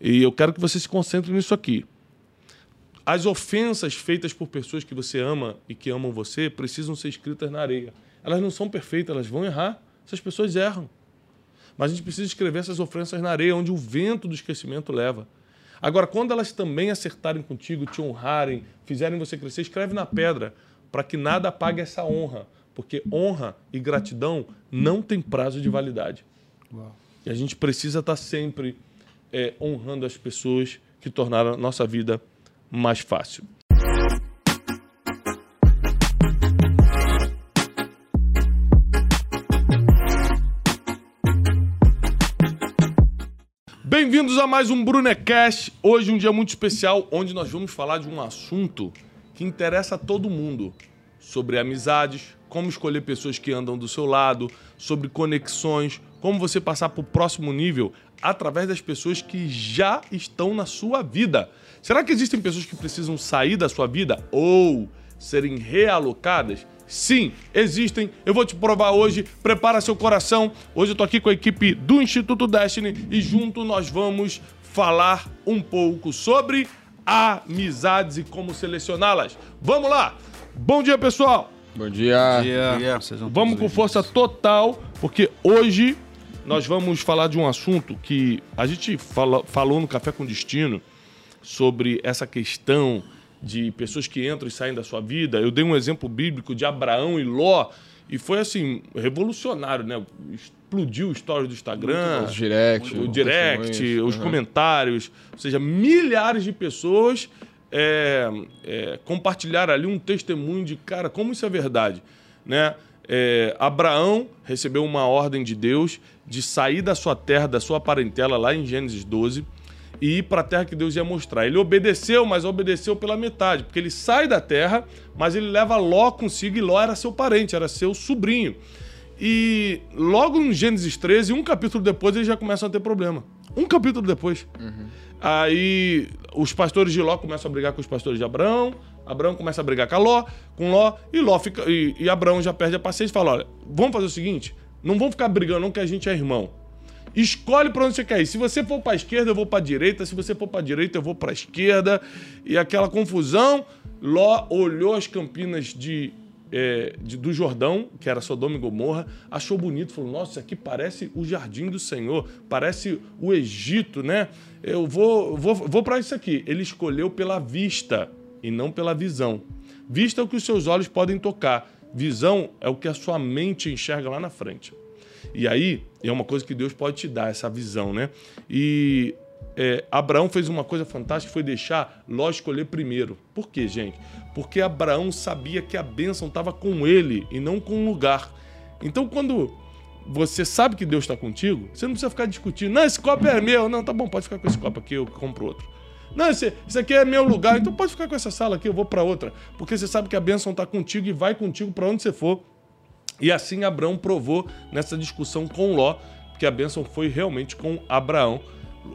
E eu quero que você se concentre nisso aqui. As ofensas feitas por pessoas que você ama e que amam você precisam ser escritas na areia. Elas não são perfeitas, elas vão errar. Essas pessoas erram. Mas a gente precisa escrever essas ofensas na areia, onde o vento do esquecimento leva. Agora, quando elas também acertarem contigo, te honrarem, fizerem você crescer, escreve na pedra, para que nada apague essa honra. Porque honra e gratidão não tem prazo de validade. Uau. E a gente precisa estar sempre é, honrando as pessoas que tornaram a nossa vida mais fácil. Bem-vindos a mais um Brunecast. Hoje um dia muito especial onde nós vamos falar de um assunto que interessa a todo mundo, sobre amizades, como escolher pessoas que andam do seu lado, sobre conexões, como você passar para o próximo nível através das pessoas que já estão na sua vida. Será que existem pessoas que precisam sair da sua vida ou serem realocadas? Sim, existem. Eu vou te provar hoje. Prepara seu coração. Hoje eu tô aqui com a equipe do Instituto Destiny e junto nós vamos falar um pouco sobre amizades e como selecioná-las. Vamos lá. Bom dia, pessoal. Bom dia. Bom dia. Bom dia. Vamos com força total, porque hoje nós vamos falar de um assunto que a gente fala, falou no Café com Destino sobre essa questão de pessoas que entram e saem da sua vida. Eu dei um exemplo bíblico de Abraão e Ló e foi assim revolucionário, né? Explodiu o story do Instagram, os direct, o direct, os uhum. comentários, ou seja, milhares de pessoas é, é, compartilharam ali um testemunho de cara como isso é verdade, né? É, Abraão recebeu uma ordem de Deus de sair da sua terra, da sua parentela, lá em Gênesis 12, e ir para a terra que Deus ia mostrar. Ele obedeceu, mas obedeceu pela metade, porque ele sai da terra, mas ele leva Ló consigo, e Ló era seu parente, era seu sobrinho. E logo em Gênesis 13, um capítulo depois, eles já começam a ter problema. Um capítulo depois. Uhum. Aí os pastores de Ló começam a brigar com os pastores de Abraão, Abraão começa a brigar com Ló, com Ló, e Ló fica. E, e Abraão já perde a paciência e fala: olha, vamos fazer o seguinte: não vamos ficar brigando, não, que a gente é irmão. Escolhe para onde você quer ir. Se você for para a esquerda, eu vou para a direita. Se você for para a direita, eu vou para a esquerda. E aquela confusão. Ló olhou as campinas de, é, de, do Jordão, que era Sodoma e Gomorra, achou bonito, falou: Nossa, isso aqui parece o jardim do Senhor, parece o Egito, né? Eu vou, vou, vou para isso aqui. Ele escolheu pela vista e não pela visão. Vista é o que os seus olhos podem tocar. Visão é o que a sua mente enxerga lá na frente. E aí é uma coisa que Deus pode te dar, essa visão, né? E é, Abraão fez uma coisa fantástica, foi deixar Ló escolher primeiro. Por quê, gente? Porque Abraão sabia que a bênção estava com ele e não com o lugar. Então, quando você sabe que Deus está contigo, você não precisa ficar discutindo. Não, esse copo é meu. Não, tá bom, pode ficar com esse copo aqui, eu compro outro. Não, esse, esse aqui é meu lugar, então pode ficar com essa sala aqui, eu vou para outra. Porque você sabe que a bênção está contigo e vai contigo para onde você for. E assim Abraão provou nessa discussão com Ló que a bênção foi realmente com Abraão.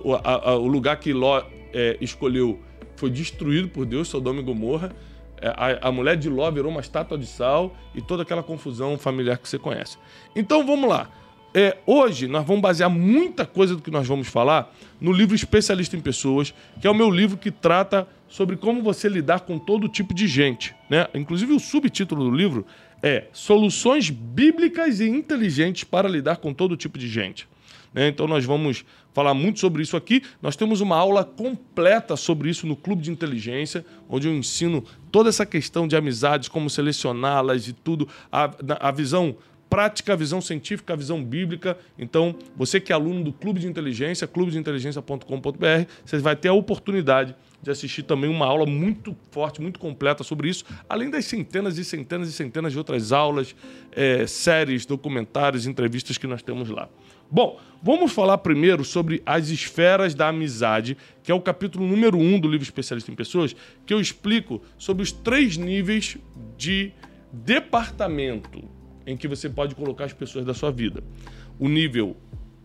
O, a, a, o lugar que Ló é, escolheu foi destruído por Deus, Sodoma e Gomorra. É, a, a, mulher de Ló virou uma estátua de sal e toda aquela confusão familiar que você conhece. Então vamos lá. É, hoje nós vamos basear muita coisa do que nós vamos falar no livro Especialista em Pessoas, que é o meu livro que trata sobre como você lidar com todo tipo de gente. Né? Inclusive, o subtítulo do livro é Soluções Bíblicas e Inteligentes para Lidar com Todo Tipo de Gente. Né? Então, nós vamos falar muito sobre isso aqui. Nós temos uma aula completa sobre isso no Clube de Inteligência, onde eu ensino toda essa questão de amizades, como selecioná-las e tudo, a, a visão prática, a visão científica, a visão bíblica. Então, você que é aluno do Clube de Inteligência, clubedeinteligência.com.br, você vai ter a oportunidade de assistir também uma aula muito forte, muito completa sobre isso, além das centenas e centenas e centenas de outras aulas, é, séries, documentários, entrevistas que nós temos lá. Bom, vamos falar primeiro sobre as esferas da amizade, que é o capítulo número um do livro Especialista em Pessoas, que eu explico sobre os três níveis de departamento em que você pode colocar as pessoas da sua vida. O nível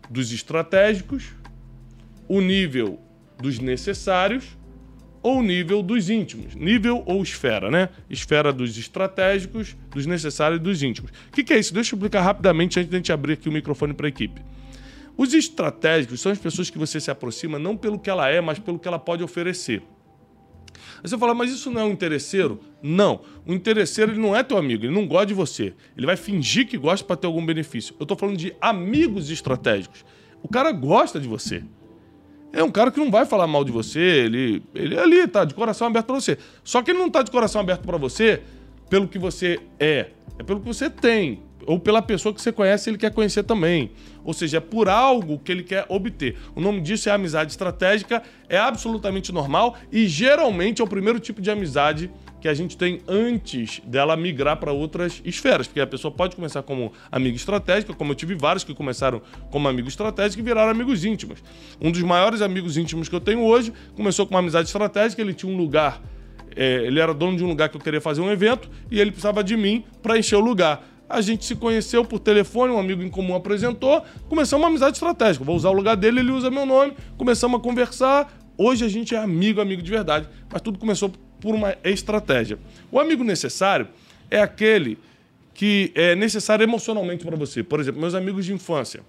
dos estratégicos, o nível dos necessários ou o nível dos íntimos. Nível ou esfera, né? Esfera dos estratégicos, dos necessários e dos íntimos. O que, que, é isso? Deixa eu explicar rapidamente antes de a gente abrir aqui o microfone para a equipe. Os estratégicos são as pessoas que você se aproxima não pelo que ela é, mas pelo que ela pode oferecer. Aí você fala, mas isso não é um interesseiro? Não. O interesseiro ele não é teu amigo, ele não gosta de você. Ele vai fingir que gosta para ter algum benefício. Eu estou falando de amigos estratégicos. O cara gosta de você. É um cara que não vai falar mal de você, ele, ele é ali tá de coração aberto para você. Só que ele não tá de coração aberto para você pelo que você é, é pelo que você tem, ou pela pessoa que você conhece, ele quer conhecer também. Ou seja, é por algo que ele quer obter. O nome disso é amizade estratégica, é absolutamente normal e geralmente é o primeiro tipo de amizade que a gente tem antes dela migrar para outras esferas, porque a pessoa pode começar como amigo estratégico, como eu tive vários que começaram como amigo estratégico e viraram amigos íntimos. Um dos maiores amigos íntimos que eu tenho hoje começou com uma amizade estratégica, ele tinha um lugar, é, ele era dono de um lugar que eu queria fazer um evento e ele precisava de mim para encher o lugar. A gente se conheceu por telefone, um amigo em comum apresentou, começamos uma amizade estratégica. Vou usar o lugar dele, ele usa meu nome, começamos a conversar. Hoje a gente é amigo, amigo de verdade, mas tudo começou por uma estratégia. O amigo necessário é aquele que é necessário emocionalmente para você. Por exemplo, meus amigos de infância.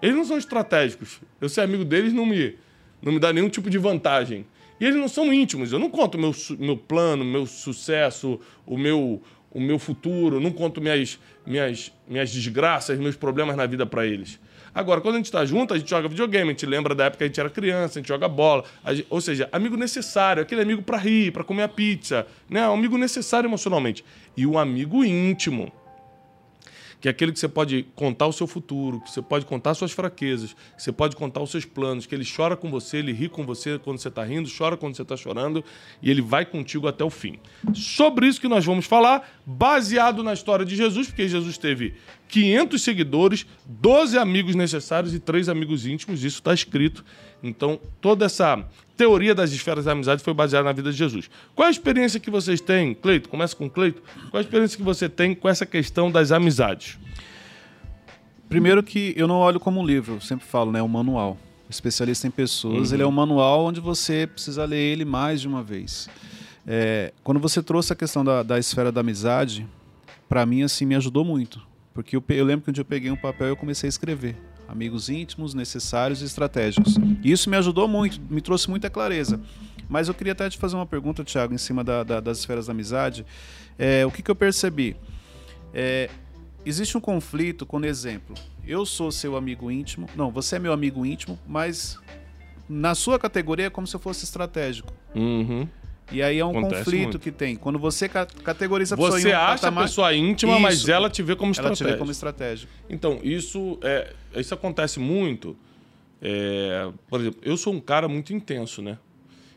Eles não são estratégicos. Eu ser amigo deles não me, não me dá nenhum tipo de vantagem. E eles não são íntimos. Eu não conto meu, meu plano, meu sucesso, o meu, o meu futuro, não conto minhas, minhas, minhas desgraças, meus problemas na vida para eles. Agora, quando a gente está junto, a gente joga videogame, a gente lembra da época que a gente era criança, a gente joga bola. Gente, ou seja, amigo necessário, aquele amigo para rir, para comer a pizza. Né? Um amigo necessário emocionalmente. E um amigo íntimo que é aquele que você pode contar o seu futuro, que você pode contar suas fraquezas, que você pode contar os seus planos, que ele chora com você, ele ri com você quando você está rindo, chora quando você está chorando e ele vai contigo até o fim. Sobre isso que nós vamos falar, baseado na história de Jesus, porque Jesus teve 500 seguidores, 12 amigos necessários e 3 amigos íntimos, isso está escrito. Então, toda essa teoria das esferas da amizade foi baseada na vida de Jesus. Qual a experiência que vocês têm, Cleito? Começa com Cleito. Qual a experiência que você tem com essa questão das amizades? Primeiro que eu não olho como um livro, eu sempre falo, né? É um manual. Especialista em pessoas, uhum. ele é um manual onde você precisa ler ele mais de uma vez. É, quando você trouxe a questão da, da esfera da amizade, para mim, assim, me ajudou muito. Porque eu, eu lembro que um dia eu peguei um papel e eu comecei a escrever amigos íntimos, necessários e estratégicos. E isso me ajudou muito, me trouxe muita clareza. Mas eu queria até te fazer uma pergunta, Thiago, em cima da, da, das esferas da amizade. É, o que, que eu percebi? É, existe um conflito quando, exemplo, eu sou seu amigo íntimo, não, você é meu amigo íntimo, mas na sua categoria é como se eu fosse estratégico. Uhum. E aí é um Acontece conflito muito. que tem. Quando você categoriza a pessoa Você acha patamar... a pessoa íntima, isso, mas ela te vê como estratégico. Ela te vê como estratégico. Então, isso, é, isso acontece muito. É, por exemplo, eu sou um cara muito intenso, né?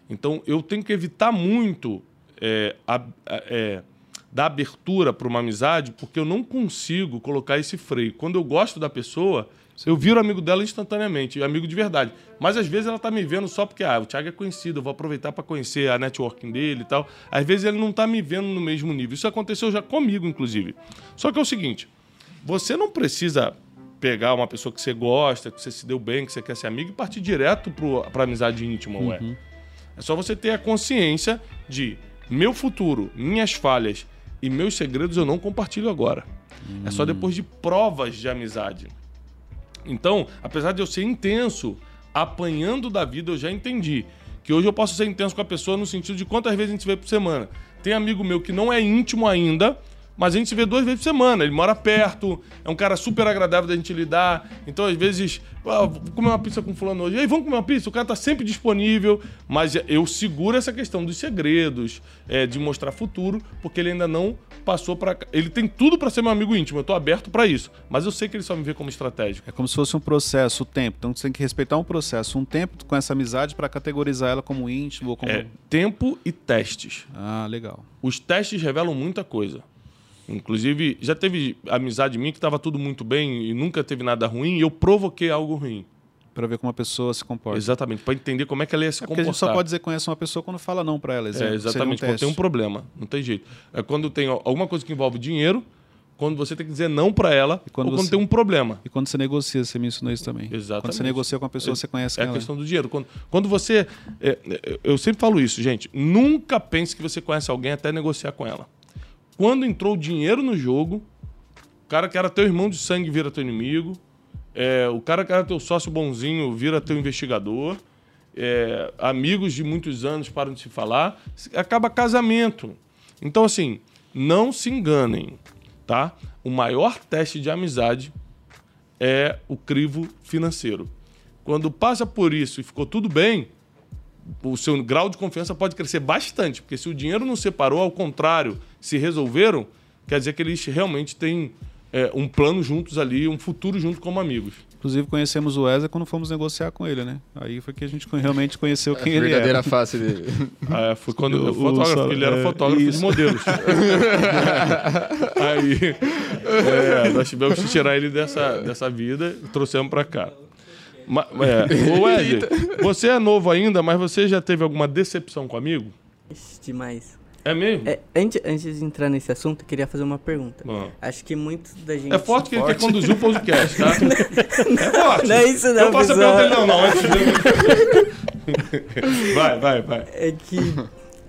Então, eu tenho que evitar muito é, a, é, dar abertura para uma amizade, porque eu não consigo colocar esse freio. Quando eu gosto da pessoa, eu viro amigo dela instantaneamente, amigo de verdade. Mas às vezes ela tá me vendo só porque, ah, o Thiago é conhecido, eu vou aproveitar para conhecer a networking dele e tal. Às vezes ele não tá me vendo no mesmo nível. Isso aconteceu já comigo, inclusive. Só que é o seguinte: você não precisa pegar uma pessoa que você gosta, que você se deu bem, que você quer ser amigo e partir direto para amizade íntima, uhum. ué. É só você ter a consciência de meu futuro, minhas falhas e meus segredos eu não compartilho agora. É só hum. depois de provas de amizade. Então, apesar de eu ser intenso, apanhando da vida, eu já entendi que hoje eu posso ser intenso com a pessoa no sentido de quantas vezes a gente vê por semana. Tem amigo meu que não é íntimo ainda, mas a gente se vê duas vezes por semana. Ele mora perto, é um cara super agradável da gente lidar. Então, às vezes, ah, vou comer uma pizza com fulano hoje. E aí, vamos comer uma pizza? O cara tá sempre disponível, mas eu seguro essa questão dos segredos, é, de mostrar futuro, porque ele ainda não passou para Ele tem tudo para ser meu amigo íntimo, eu tô aberto para isso. Mas eu sei que ele só me vê como estratégico. É como se fosse um processo, o tempo. Então você tem que respeitar um processo, um tempo com essa amizade para categorizar ela como íntimo ou como. É, tempo e testes. Ah, legal. Os testes revelam muita coisa. Inclusive, já teve amizade minha que estava tudo muito bem e nunca teve nada ruim e eu provoquei algo ruim. Para ver como a pessoa se comporta. Exatamente, para entender como é que ela ia se é comportar. Porque a gente só pode dizer conhece uma pessoa quando fala não para ela. Exemplo, é, exatamente, um quando tem um problema, não tem jeito. É quando tem alguma coisa que envolve dinheiro, quando você tem que dizer não para ela quando ou quando você... tem um problema. E quando você negocia, você me ensinou isso também. Exatamente. Quando você negocia com a pessoa, é, você conhece É a questão do dinheiro. Quando, quando você... É, é, eu sempre falo isso, gente. Nunca pense que você conhece alguém até negociar com ela. Quando entrou dinheiro no jogo, o cara que era teu irmão de sangue vira teu inimigo. É, o cara que era teu sócio bonzinho vira teu investigador. É, amigos de muitos anos param de se falar. Acaba casamento. Então, assim, não se enganem, tá? O maior teste de amizade é o crivo financeiro. Quando passa por isso e ficou tudo bem, o seu grau de confiança pode crescer bastante, porque se o dinheiro não separou, ao contrário, se resolveram, quer dizer que eles realmente têm é, um plano juntos ali, um futuro junto como amigos. Inclusive conhecemos o Wesley quando fomos negociar com ele, né? Aí foi que a gente realmente conheceu quem ele era. verdadeira face dele. Ah, foi quando o, fotógrafo, o, ele era é, fotógrafo isso. de modelos. Aí é, nós tivemos que tirar ele dessa, dessa vida e trouxemos para cá. Ma, é, ô Wesley, você é novo ainda, mas você já teve alguma decepção com amigo? Demais. É mesmo? É, antes, antes de entrar nesse assunto, eu queria fazer uma pergunta. Bom. Acho que muitos da gente. É forte que ele quer conduzir o podcast, tá? é forte. Não é isso, não. Eu faço a pergunta dele, não, não. Antes de... vai, vai, vai. É que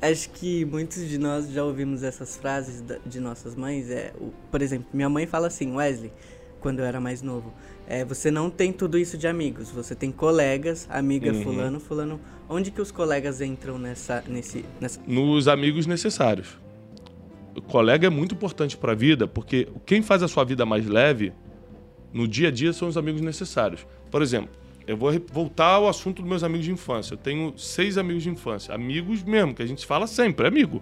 acho que muitos de nós já ouvimos essas frases de nossas mães. É, por exemplo, minha mãe fala assim, Wesley, quando eu era mais novo. É, você não tem tudo isso de amigos, você tem colegas, amiga uhum. fulano, fulano. Onde que os colegas entram nessa, nesse, nessa... Nos amigos necessários. O colega é muito importante para a vida, porque quem faz a sua vida mais leve no dia a dia são os amigos necessários. Por exemplo, eu vou voltar ao assunto dos meus amigos de infância. Eu tenho seis amigos de infância, amigos mesmo, que a gente fala sempre, amigo.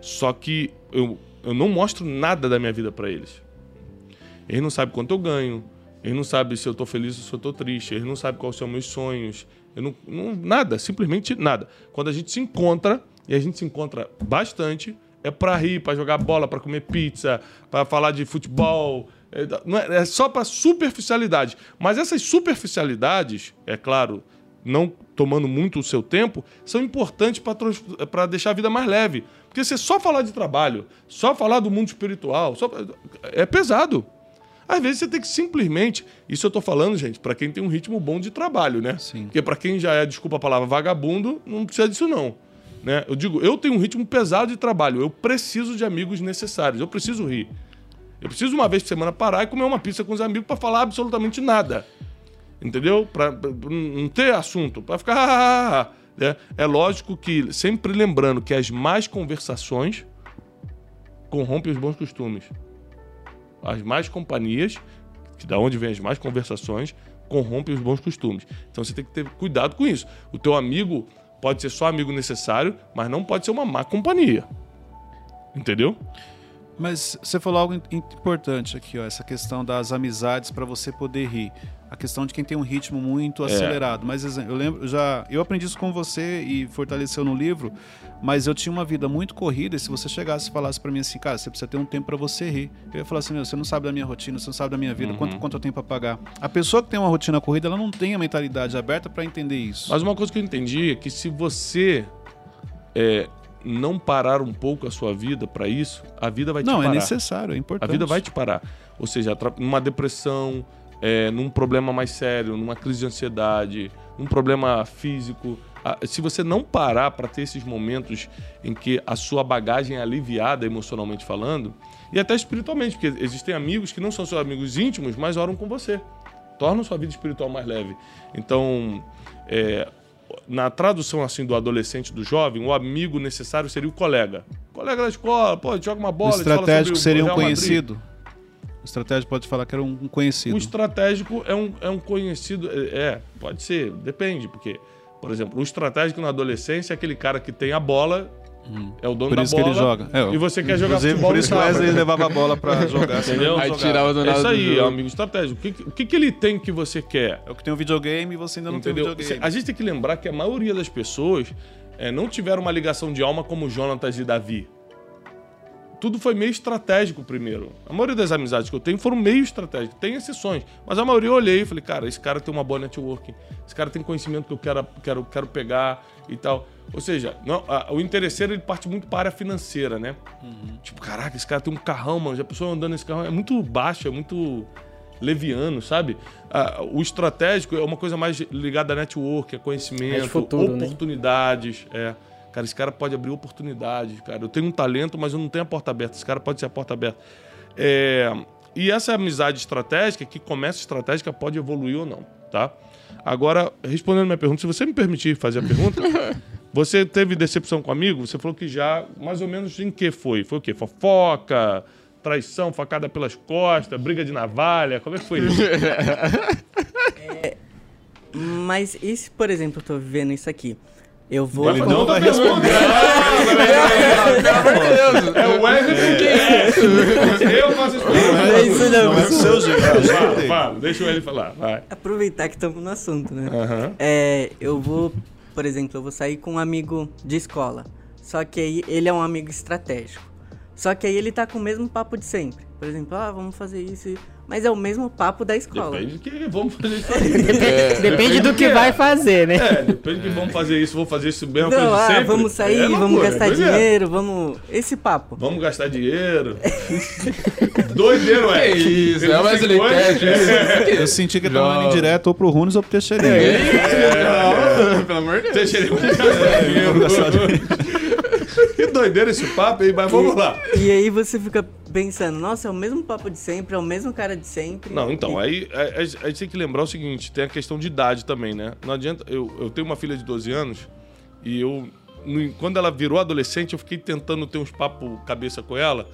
Só que eu, eu não mostro nada da minha vida para eles. Eles não sabem quanto eu ganho, ele não sabe se eu estou feliz ou se eu estou triste. Ele não sabe quais são meus sonhos. Eu não, não, nada, simplesmente nada. Quando a gente se encontra, e a gente se encontra bastante, é para rir, para jogar bola, para comer pizza, para falar de futebol. É, é, é só para superficialidade. Mas essas superficialidades, é claro, não tomando muito o seu tempo, são importantes para deixar a vida mais leve. Porque você só falar de trabalho, só falar do mundo espiritual, só, é pesado. Às vezes você tem que simplesmente. Isso eu tô falando, gente, para quem tem um ritmo bom de trabalho, né? Sim. Porque para quem já é, desculpa a palavra, vagabundo, não precisa disso, não. Né? Eu digo, eu tenho um ritmo pesado de trabalho. Eu preciso de amigos necessários. Eu preciso rir. Eu preciso uma vez por semana parar e comer uma pizza com os amigos para falar absolutamente nada. Entendeu? Para não ter assunto, para ficar. Né? É lógico que, sempre lembrando que as más conversações corrompem os bons costumes as más companhias, que da onde vem as más conversações, corrompem os bons costumes. Então você tem que ter cuidado com isso. O teu amigo pode ser só amigo necessário, mas não pode ser uma má companhia. Entendeu? Mas você falou algo importante aqui, ó, essa questão das amizades para você poder rir. A questão de quem tem um ritmo muito é. acelerado. Mas eu lembro, já eu aprendi isso com você e fortaleceu no livro, mas eu tinha uma vida muito corrida e se você chegasse e falasse para mim assim, cara, você precisa ter um tempo para você rir. Eu ia falar assim, meu, você não sabe da minha rotina, você não sabe da minha vida, uhum. quanto, quanto eu tenho para pagar. A pessoa que tem uma rotina corrida, ela não tem a mentalidade aberta para entender isso. Mas uma coisa que eu entendi é que se você é, não parar um pouco a sua vida para isso, a vida vai te não, parar. Não, é necessário, é importante. A vida vai te parar. Ou seja, numa depressão, é, num problema mais sério, numa crise de ansiedade, num problema físico. Se você não parar para ter esses momentos em que a sua bagagem é aliviada emocionalmente falando, e até espiritualmente, porque existem amigos que não são seus amigos íntimos, mas oram com você. Tornam sua vida espiritual mais leve. Então, é, na tradução assim do adolescente, do jovem, o amigo necessário seria o colega. Colega da escola, pô, joga uma bola. O estratégico seria um conhecido. Madrid. O estratégico pode falar que era um conhecido. O estratégico é um, é um conhecido. É, é, pode ser, depende, porque, por exemplo, o estratégico na adolescência é aquele cara que tem a bola. Hum. É o dono por da isso bola. que ele joga. É, e você quer jogar futebol. Por isso que o Wesley levava a bola para jogar. Entendeu? Aí tirava do nada. É isso aí, é um amigo estratégico. O que, o que, que ele tem que você quer? É o que tem um videogame e você ainda não Entendeu? tem um videogame. A gente tem que lembrar que a maioria das pessoas é, não tiveram uma ligação de alma como Jonatas e Davi tudo foi meio estratégico primeiro. A maioria das amizades que eu tenho foram meio estratégicas. Tem exceções, mas a maioria eu olhei e falei, cara, esse cara tem uma boa networking, esse cara tem conhecimento que eu quero, quero, quero pegar e tal. Ou seja, não, a, o interesseiro ele parte muito para a área financeira, né? Uhum. Tipo, caraca, esse cara tem um carrão, mano. Já a pessoa andando nesse carrão é muito baixo, é muito leviano, sabe? Ah, o estratégico é uma coisa mais ligada a network, a conhecimento, futuro, né? oportunidades. Né? É. Cara, esse cara pode abrir oportunidades, cara. Eu tenho um talento, mas eu não tenho a porta aberta. Esse cara pode ser a porta aberta. É, e essa amizade estratégica, que começa estratégica, pode evoluir ou não, tá? Agora, respondendo minha pergunta, se você me permitir fazer a pergunta, você teve decepção com amigo? Você falou que já, mais ou menos em que foi? Foi o quê? Fofoca, traição, facada pelas costas, briga de navalha? Como é que foi isso? É, mas e se, por exemplo, eu tô vivendo isso aqui? Eu vou. Ele não vai responder. É o Wesley quem é. Eu faço isso. Não é isso não. Não é seu jeito. é Fala, fala, deixa ele falar. Vai. Aproveitar que estamos no assunto, né? Aham. É, eu vou, por exemplo, eu vou sair com um amigo de escola. Só que aí ele é um amigo estratégico. Só que aí ele tá com o mesmo papo de sempre. Por exemplo, ah, vamos fazer isso. Mas é o mesmo papo da escola. Depende do que vamos fazer isso aí. Depende, depende do que é. vai fazer, né? É, depende que vamos fazer isso, vou fazer isso mesmo Não, ah, sempre. vamos sair, É vamos loucura, gastar é. dinheiro, vamos. Esse papo. Vamos gastar dinheiro. Doideiro, é. Que isso, Ele é coisa, Cash, é. Eu senti que ele tá Já. mandando indireto ou pro Runes ou pro Teixeirinho. Pelo amor de Deus. Ele dinheiro. Que doideira esse papo aí, mas vamos lá. E aí você fica pensando, nossa, é o mesmo papo de sempre, é o mesmo cara de sempre. Não, então, E- aí a, gente tem que lembrar o seguinte, tem a questão de idade também, né? Não adianta, eu, eu tenho uma filha de 12 anos e eu, no- quando ela virou adolescente, eu fiquei tentando ter uns papo cabeça com ela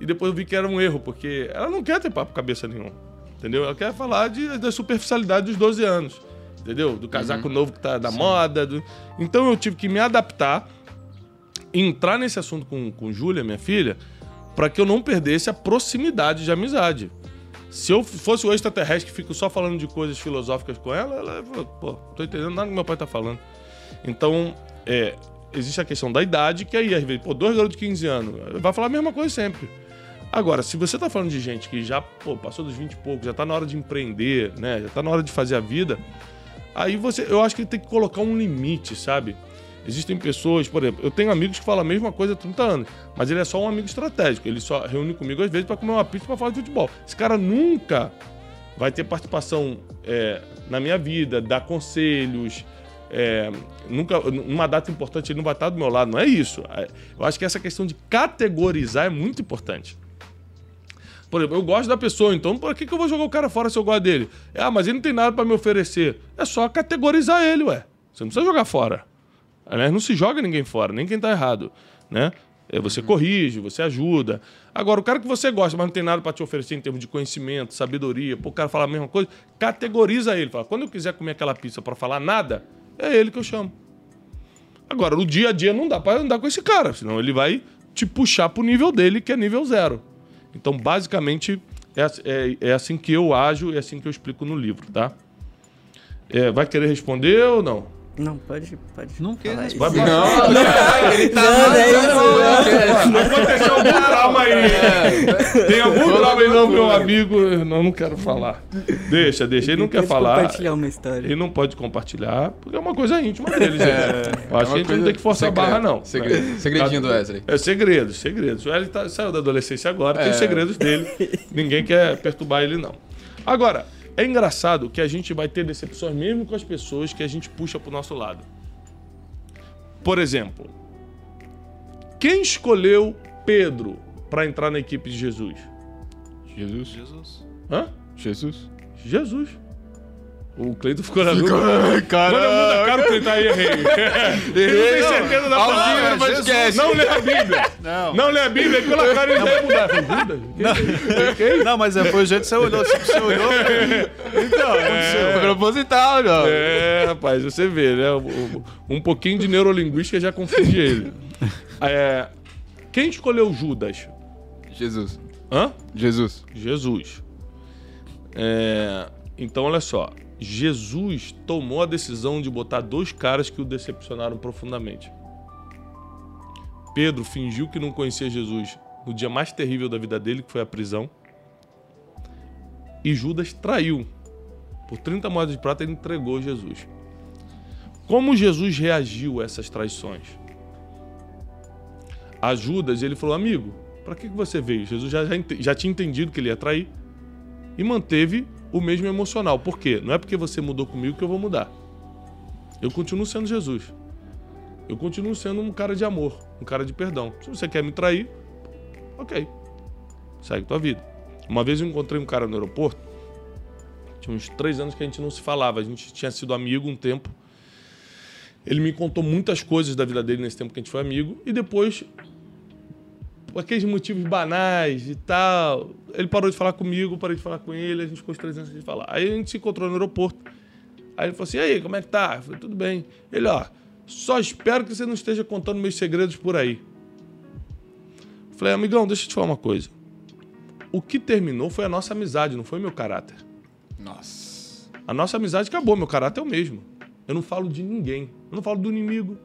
e depois eu vi que era um erro, porque ela não quer ter papo cabeça nenhum, entendeu? Ela quer falar de, da superficialidade dos 12 anos, entendeu? Do casaco novo que tá da moda. do- Então eu tive que me adaptar, entrar nesse assunto com, com Júlia, minha filha, para que eu não perdesse a proximidade de amizade. Se eu fosse o extraterrestre que fico só falando de coisas filosóficas com ela, ela pô, não tô entendendo nada que meu pai tá falando. Então, é, existe a questão da idade, que aí, às vezes, pô, dois garotos de 15 anos, vai falar a mesma coisa sempre. Agora, se você tá falando de gente que já, pô, passou dos 20 e poucos, já tá na hora de empreender, né, já tá na hora de fazer a vida, aí você, eu acho que tem que colocar um limite, sabe? Existem pessoas, por exemplo, eu tenho amigos que falam a mesma coisa há 30 anos, mas ele é só um amigo estratégico. Ele só reúne comigo às vezes para comer uma pizza para falar de futebol. Esse cara nunca vai ter participação é, na minha vida, dar conselhos. é, nunca, numa data importante ele não vai estar do meu lado. Não é isso. É, Eu acho que essa questão de categorizar é muito importante. Por exemplo, eu gosto da pessoa, então por que, que eu vou jogar o cara fora se eu gosto dele? Ah, mas ele não tem nada para me oferecer. É só categorizar ele, ué. Você não precisa jogar fora. Aliás, não se joga ninguém fora, nem quem tá errado, né? É, Você corrige, você ajuda. Agora, o cara que você gosta, mas não tem nada para te oferecer em termos de conhecimento, sabedoria, pô, o cara fala a mesma coisa, categoriza ele. Fala, quando eu quiser comer aquela pizza para falar nada, é ele que eu chamo. Agora, no dia a dia não dá para andar com esse cara, senão ele vai te puxar pro nível dele, que é nível zero. Então, basicamente, é, é- é assim que eu ajo, é assim que eu explico no livro, tá? É, vai querer responder ou não? Não, pode, pode. Não quer responder. isso. Não, não, ele tá Não, não é isso, não. Aconteceu algum trauma aí. Tem algum trauma aí não, meu amigo? Eu não, não quero falar. Deixa, deixa. Ele não quer Pode falar. compartilhar uma história. Ele não pode compartilhar, porque é uma coisa íntima dele, gente. Eu acho que a gente não tem que forçar a Segredo, barra, não. segredo. Segredinho do Wesley. É segredos, segredos. Ele tá- saiu da adolescência agora, tem É. os segredos dele. Ninguém quer perturbar ele, não. Agora, é engraçado que a gente vai ter decepções mesmo com as pessoas que a gente puxa pro nosso lado. Por exemplo, quem escolheu Pedro para entrar na equipe de Jesus? Jesus. Jesus. Hã? Jesus. Jesus. O Cleiton ficou na dúvida. Quando eu mudo a cara, o Cleiton aí errei. Ele não tem certeza da palavra. no podcast. Não lê a Bíblia. Não. Não lê a Bíblia, pela cara ele não vai mudar. Eu? Quem? Não, mas é, foi o jeito que você olhou. Tipo, você olhou. Então, é, Foi proposital, não. é, rapaz, você vê, né? Um pouquinho de neurolinguística já confunde ele. É, quem escolheu Judas? Jesus. Hã? Jesus. Jesus. É, então, olha só. Jesus tomou a decisão de botar dois caras que o decepcionaram profundamente. Pedro fingiu que não conhecia Jesus no dia mais terrível da vida dele, que foi a prisão. E Judas traiu. Por 30 moedas de prata, ele entregou Jesus. Como Jesus reagiu a essas traições? A Judas, ele falou: Amigo, para que, você veio? Jesus já, já, já tinha entendido que ele ia trair e manteve o mesmo emocional. Por quê? Não é porque você mudou comigo que eu vou mudar. Eu continuo sendo Jesus. Eu continuo sendo um cara de amor, um cara de perdão. Se você quer me trair, ok. Segue tua vida. Uma vez eu encontrei um cara no aeroporto, tinha uns três anos que a gente não se falava, a gente tinha sido amigo um tempo. Ele me contou muitas coisas da vida dele nesse tempo que a gente foi amigo, e depois, aqueles motivos banais e tal, ele parou de falar comigo, parei de falar com ele, a gente ficou uns três anos sem falar. Aí a gente se encontrou no aeroporto. Aí ele falou assim: e aí, como é que tá? Eu falei: tudo bem. Ele, ó, só espero que você não esteja contando meus segredos por aí. Eu falei: amigão, deixa eu te falar uma coisa. O que terminou foi a nossa amizade, não foi meu caráter. Nossa. A nossa amizade acabou, meu caráter é o mesmo. Eu não falo de ninguém. Eu não falo do inimigo.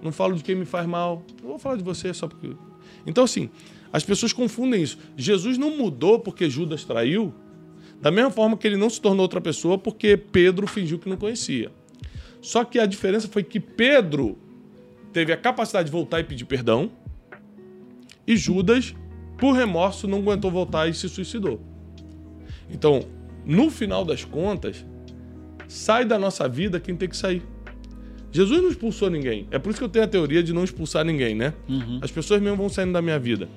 Não falo de quem me faz mal. Não vou falar de você só porque. Então, assim, as pessoas confundem isso. Jesus não mudou porque Judas traiu, da mesma forma que ele não se tornou outra pessoa porque Pedro fingiu que não conhecia. Só que a diferença foi que Pedro teve a capacidade de voltar e pedir perdão, e Judas, por remorso, não aguentou voltar e se suicidou. Então, no final das contas, sai da nossa vida quem tem que sair. Jesus não expulsou ninguém. É por isso que eu tenho a teoria de não expulsar ninguém, né? As pessoas mesmo vão saindo da minha vida.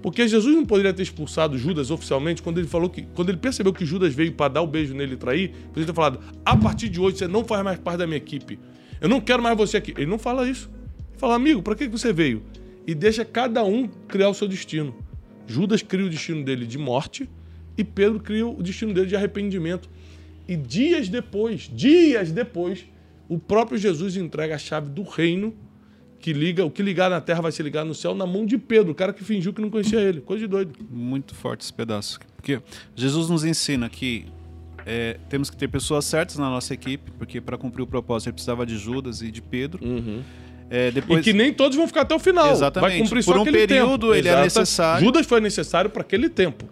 Porque Jesus não poderia ter expulsado Judas oficialmente quando ele falou que. Quando ele percebeu que Judas veio para dar o beijo nele e trair, poderia ter falado: a partir de hoje você não faz mais parte da minha equipe. Eu não quero mais você aqui. Ele não fala isso. Ele fala, amigo, para que que você veio? E deixa cada um criar o seu destino. Judas cria o destino dele de morte e Pedro cria o destino dele de arrependimento. E dias depois, dias depois, o próprio Jesus entrega a chave do reino que liga, o que ligar na terra vai se ligar no céu na mão de Pedro, o cara que fingiu que não conhecia ele. Coisa de doido. Muito forte esse pedaço. Porque Jesus nos ensina que é, temos que ter pessoas certas na nossa equipe, porque para cumprir o propósito ele precisava de Judas e de Pedro. É, depois, E que nem todos vão ficar até o final. Exatamente. Vai cumprir Por só um aquele período, tempo. ele é Exata- necessário. Judas foi necessário para aquele tempo.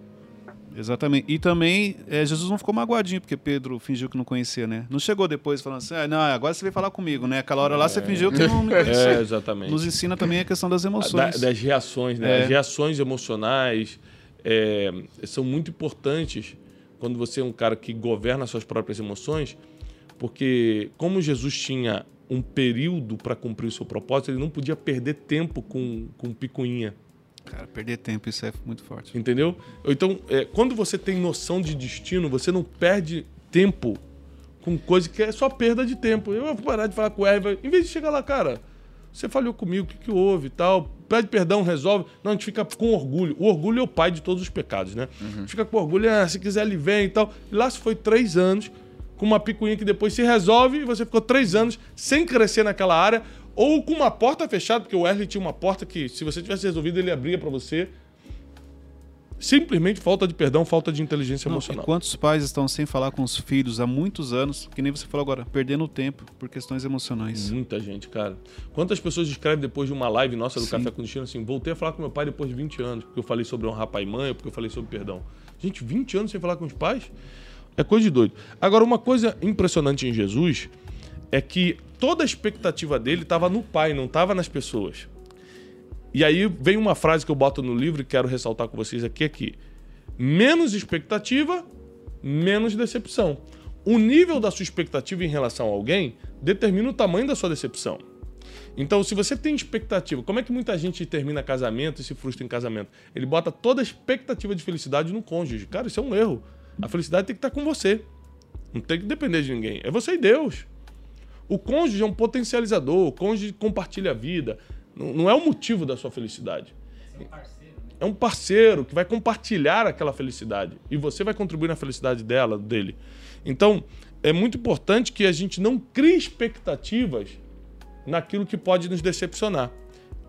Exatamente. E também, é, Jesus não ficou magoadinho, porque Pedro fingiu que não conhecia, né? Não chegou depois falando assim, ah, não, agora você veio falar comigo, né? Aquela hora lá você fingiu que não me conhecia. É, exatamente. Nos ensina também a questão das Da- emoções. das reações, né? É. As reações emocionais é, são muito importantes quando você é um cara que governa suas próprias emoções, porque como Jesus tinha um período para cumprir o seu propósito, ele não podia perder tempo com, com picuinha. Cara, perder tempo, isso é muito forte. Entendeu? Então, é, quando você tem noção de destino, você não perde tempo com coisa que é só perda de tempo. Eu vou parar de falar com o Eva. Em vez de chegar lá, cara, você falhou comigo, o que, que houve e tal. Pede perdão, resolve. Não, a gente fica com orgulho. O orgulho é o pai de todos os pecados, né? A gente fica com orgulho, ah, se quiser ele vem e tal. E lá se foi três anos com uma picuinha que depois se resolve e você ficou três anos sem crescer naquela área ou com uma porta fechada, porque o Wesley tinha uma porta que se você tivesse resolvido ele abria pra você. Simplesmente falta de perdão, falta de inteligência Não, e emocional. quantos pais estão sem falar com os filhos há muitos anos, que nem você falou agora, perdendo tempo por questões emocionais. Muita gente, cara. Quantas pessoas escrevem depois de uma live nossa do Sim. Café com Destino assim, voltei a falar com meu pai depois de 20 anos, porque eu falei sobre honrar pai e mãe, porque eu falei sobre perdão. Gente, 20 anos sem falar com os pais? É coisa de doido. Agora, uma coisa impressionante em Jesus é que toda a expectativa dele estava no pai, não estava nas pessoas. E aí vem uma frase que eu boto no livro e quero ressaltar com vocês aqui, aqui. Menos expectativa, menos decepção. O nível da sua expectativa em relação a alguém determina o tamanho da sua decepção. Então, se você tem expectativa, como é que muita gente termina casamento e se frustra em casamento? Ele bota toda a expectativa de felicidade no cônjuge. Cara, isso é um erro. A felicidade tem que estar com você. Não tem que depender de ninguém. É você e Deus. O cônjuge é um potencializador, o cônjuge compartilha a vida. Não não é o motivo da sua felicidade. É um parceiro que vai compartilhar aquela felicidade. E você vai contribuir na felicidade dela, dele. Então, é muito importante que a gente não crie expectativas naquilo que pode nos decepcionar.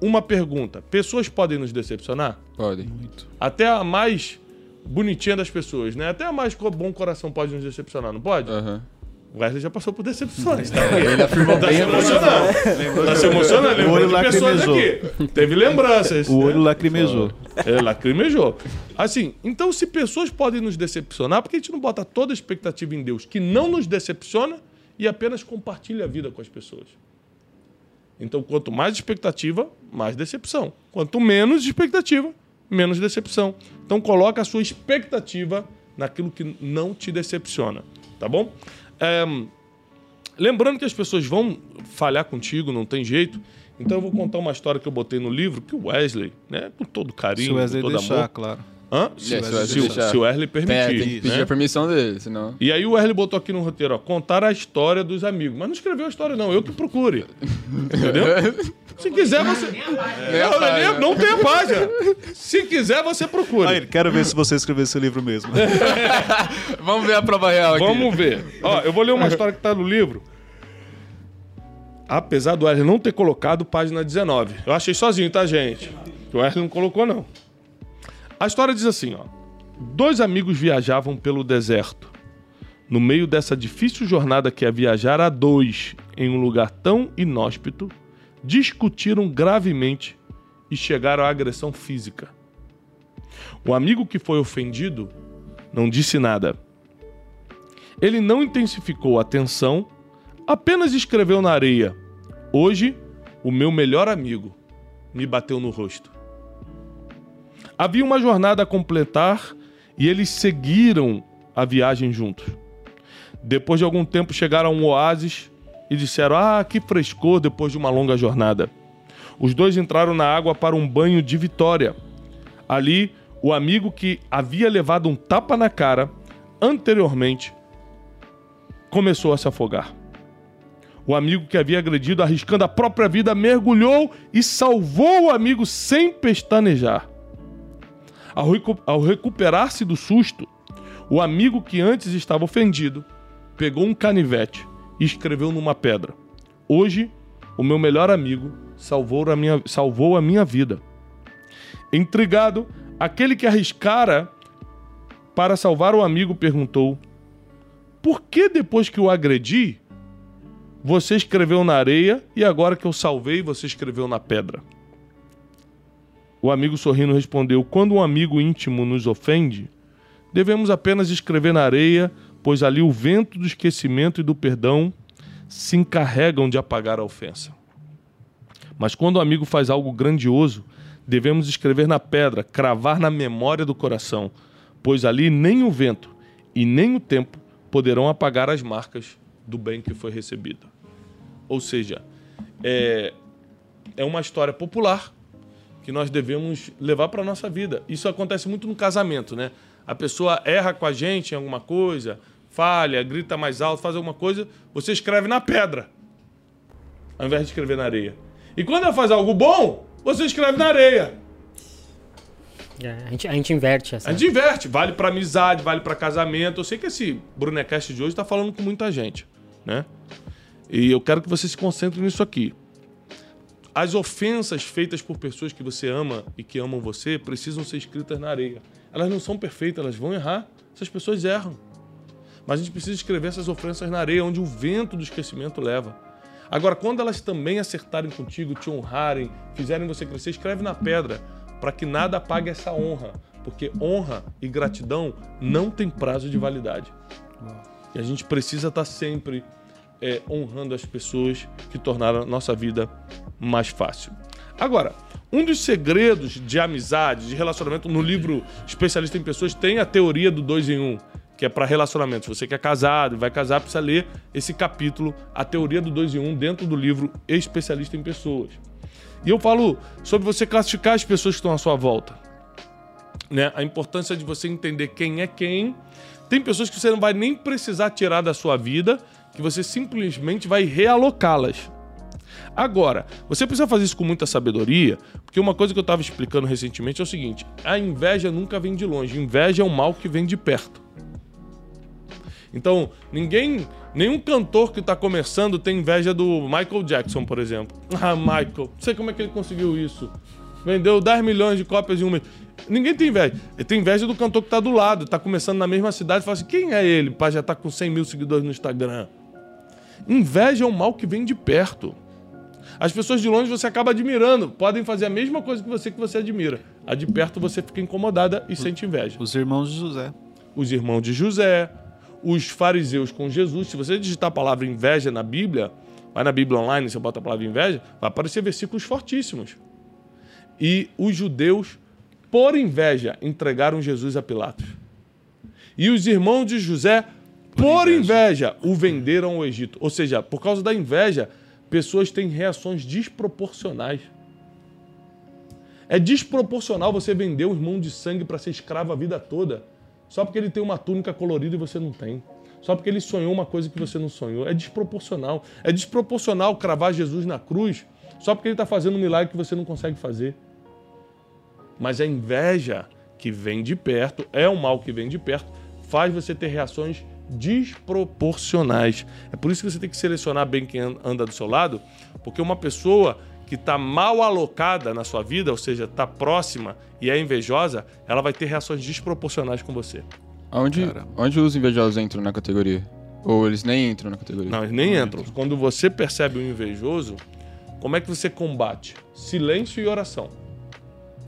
Uma pergunta: pessoas podem nos decepcionar? Podem. Até a mais bonitinha das pessoas, né? Até a mais bom coração pode nos decepcionar, não pode? Aham. O Wesley já passou por decepções, tá? Ele afirmou Tá bem se emocionando. Tá se emocionando? O olho Lembrou de pessoas lacrimejou. Teve lembranças. O olho né? lacrimejou. É, lacrimejou. Assim, então se pessoas podem nos decepcionar, por que a gente não bota toda a expectativa em Deus, que não nos decepciona e apenas compartilha a vida com as pessoas? Então, quanto mais expectativa, mais decepção. Quanto menos expectativa, menos decepção. Então, coloca a sua expectativa naquilo que não te decepciona, tá bom? É, lembrando que as pessoas vão falhar contigo, não tem jeito. Então, eu vou contar uma história que eu botei no livro, que o Wesley, né, com todo Se carinho, o Wesley com todo deixar, amor, claro. Hã? É, Se, se o se, se o Wesley É, permitir. tem que pedir né? a permissão dele, senão. E aí o Wesley botou aqui no roteiro, ó, contar a história dos amigos. Mas não escreveu a história, não. Eu que procure. Entendeu? Se quiser, você. Nem a Não, página. nem- não tem a página. Se quiser, você procure. Aí, quero ver se você escreveu esse livro mesmo. Vamos ver a prova real aqui. Vamos ver. Ó, eu vou ler uma história que tá no livro. Apesar do Wesley não ter colocado página 19. Eu achei sozinho, tá, gente? O Wesley não colocou, não. A história diz assim, ó. Dois amigos viajavam pelo deserto. No meio dessa difícil jornada que é viajar a dois em um lugar tão inóspito, discutiram gravemente e chegaram à agressão física. O amigo que foi ofendido não disse nada. Ele não intensificou a tensão, apenas escreveu na areia: Hoje, o meu melhor amigo me bateu no rosto. Havia uma jornada a completar e eles seguiram a viagem juntos. Depois de algum tempo chegaram a um oásis e disseram: Ah, que frescor depois de uma longa jornada. Os dois entraram na água para um banho de vitória. Ali, o amigo que havia levado um tapa na cara anteriormente começou a se afogar. O amigo que havia agredido, arriscando a própria vida, mergulhou e salvou o amigo sem pestanejar. Ao, recu- ao recuperar-se do susto, o amigo que antes estava ofendido pegou um canivete e escreveu numa pedra: Hoje, o meu melhor amigo salvou a minha, salvou a minha vida. Intrigado, aquele que arriscara para salvar o amigo perguntou: Por que depois que o agredi, você escreveu na areia e agora que eu salvei, você escreveu na pedra? O amigo sorrindo respondeu: Quando um amigo íntimo nos ofende, devemos apenas escrever na areia, pois ali o vento do esquecimento e do perdão se encarregam de apagar a ofensa. Mas quando o amigo faz algo grandioso, devemos escrever na pedra, cravar na memória do coração, pois ali nem o vento e nem o tempo poderão apagar as marcas do bem que foi recebido. Ou seja, é, é uma história popular que nós devemos levar para a nossa vida. Isso acontece muito no casamento, né? A pessoa erra com a gente em alguma coisa, falha, grita mais alto, faz alguma coisa, você escreve na pedra, ao invés de escrever na areia. E quando ela faz algo bom, você escreve na areia. É, a, gente, a gente inverte essa. A gente inverte, vale para amizade, vale para casamento. Eu sei que esse Brunecast de hoje está falando com muita gente, né? E eu quero que você se concentre nisso aqui. As ofensas feitas por pessoas que você ama e que amam você precisam ser escritas na areia. Elas não são perfeitas, elas vão errar. Essas pessoas erram. Mas a gente precisa escrever essas ofensas na areia, onde o vento do esquecimento leva. Agora, quando elas também acertarem contigo, te honrarem, fizerem você crescer, escreve na pedra, para que nada apague essa honra. Porque honra e gratidão não tem prazo de validade. E a gente precisa estar sempre é, honrando as pessoas que tornaram a nossa vida mais fácil. Agora, um dos segredos de amizade, de relacionamento, no livro Especialista em Pessoas, tem a teoria do dois em um, que é para relacionamento. Se você que é casado e vai casar, precisa ler esse capítulo, a teoria do dois em um, dentro do livro Especialista em Pessoas. E eu falo sobre você classificar as pessoas que estão à sua volta. Né? A importância de você entender quem é quem. Tem pessoas que você não vai nem precisar tirar da sua vida, que você simplesmente vai realocá-las. Agora, você precisa fazer isso com muita sabedoria, porque uma coisa que eu estava explicando recentemente é o seguinte: a inveja nunca vem de longe, inveja é um mal que vem de perto. Então, ninguém, nenhum cantor que está começando tem inveja do Michael Jackson, por exemplo. Ah, Michael, não sei como é que ele conseguiu isso. Vendeu 10 milhões de cópias em um mês. Ninguém tem inveja. Ele tem inveja do cantor que está do lado, está começando na mesma cidade e fala assim: quem é ele? Para já estar com 100 mil seguidores no Instagram. Inveja é um mal que vem de perto. As pessoas de longe você acaba admirando, podem fazer a mesma coisa que você que você admira. A de perto você fica incomodada e sente inveja. Os irmãos de José. Os irmãos de José, os fariseus com Jesus. Se você digitar a palavra inveja na Bíblia, vai na Bíblia online, você bota a palavra inveja, vai aparecer versículos fortíssimos. E os judeus, por inveja, entregaram Jesus a Pilatos. E os irmãos de José, por, inveja. o venderam ao Egito. Ou seja, por causa da inveja, pessoas têm reações desproporcionais. É desproporcional você vender um irmão de sangue para ser escravo a vida toda, só porque ele tem uma túnica colorida e você não tem. Só porque ele sonhou uma coisa que você não sonhou. É desproporcional. É desproporcional cravar Jesus na cruz só porque ele está fazendo um milagre que você não consegue fazer. Mas a inveja que vem de perto, é o mal que vem de perto, faz você ter reações desproporcionais. É por isso que você tem que selecionar bem quem anda do seu lado, porque uma pessoa que está mal alocada na sua vida, ou seja, está próxima e é invejosa, ela vai ter reações desproporcionais com você. Onde, onde os invejosos entram na categoria? Ou eles nem entram na categoria? Não, eles nem entram. Quando você percebe o invejoso, como é que você combate? Silêncio e oração.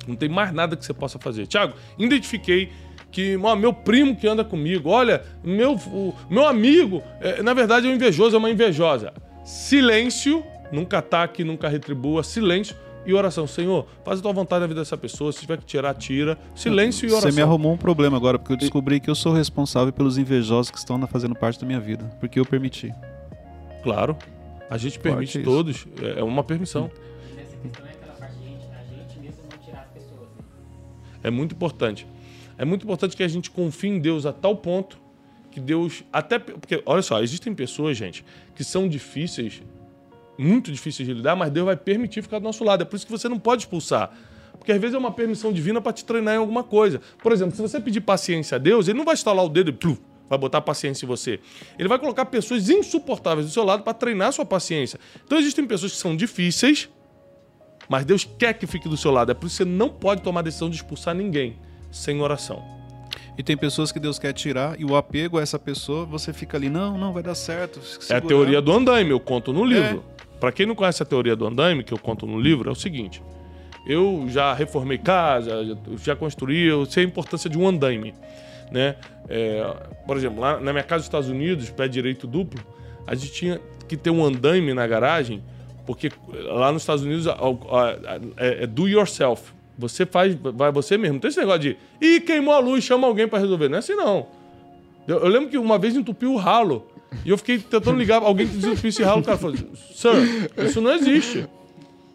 Não tem mais nada que você possa fazer. Tiago, identifiquei que ó, meu primo que anda comigo, olha, meu, o, meu amigo, é, na verdade é um invejoso, é uma invejosa. Silêncio, nunca ataque, nunca retribua, silêncio e oração. Senhor, faz a tua vontade na vida dessa pessoa, se tiver que tirar, tira. Silêncio e oração. Você me arrumou um problema agora, porque eu descobri que eu sou responsável pelos invejosos que estão fazendo parte da minha vida, porque eu permiti. Claro, a gente permite todos, é uma permissão. É muito importante. É muito importante que a gente confie em Deus a tal ponto que Deus até porque olha só, existem pessoas, gente, que são difíceis, muito difíceis de lidar, mas Deus vai permitir ficar do nosso lado. É por isso que você não pode expulsar. Porque às vezes é uma permissão divina para te treinar em alguma coisa. Por exemplo, se você pedir paciência a Deus, ele não vai estalar o dedo e vai botar paciência em você. Ele vai colocar pessoas insuportáveis do seu lado para treinar sua paciência. Então existem pessoas que são difíceis, mas Deus quer que fique do seu lado. É por isso que você não pode tomar a decisão de expulsar ninguém sem oração. E tem pessoas que Deus quer tirar e o apego a essa pessoa, você fica ali, não, não, vai dar certo. É a teoria do andaime, eu conto no livro. É. Para quem não conhece a teoria do andaime, que eu conto no livro, é o seguinte. Eu já reformei casa, já construí, eu sei a importância de um andaime. Né? É, por exemplo, lá na minha casa dos Estados Unidos, pé direito duplo, a gente tinha que ter um andaime na garagem, porque lá nos Estados Unidos é, é do yourself. Você faz, vai você mesmo. Não tem esse negócio de, ih, queimou a luz, chama alguém para resolver. Não é assim, não. Eu, eu, lembro que uma vez entupiu o ralo. E eu fiquei tentando ligar alguém que desentupisse esse ralo. O cara falou, sir, isso não existe.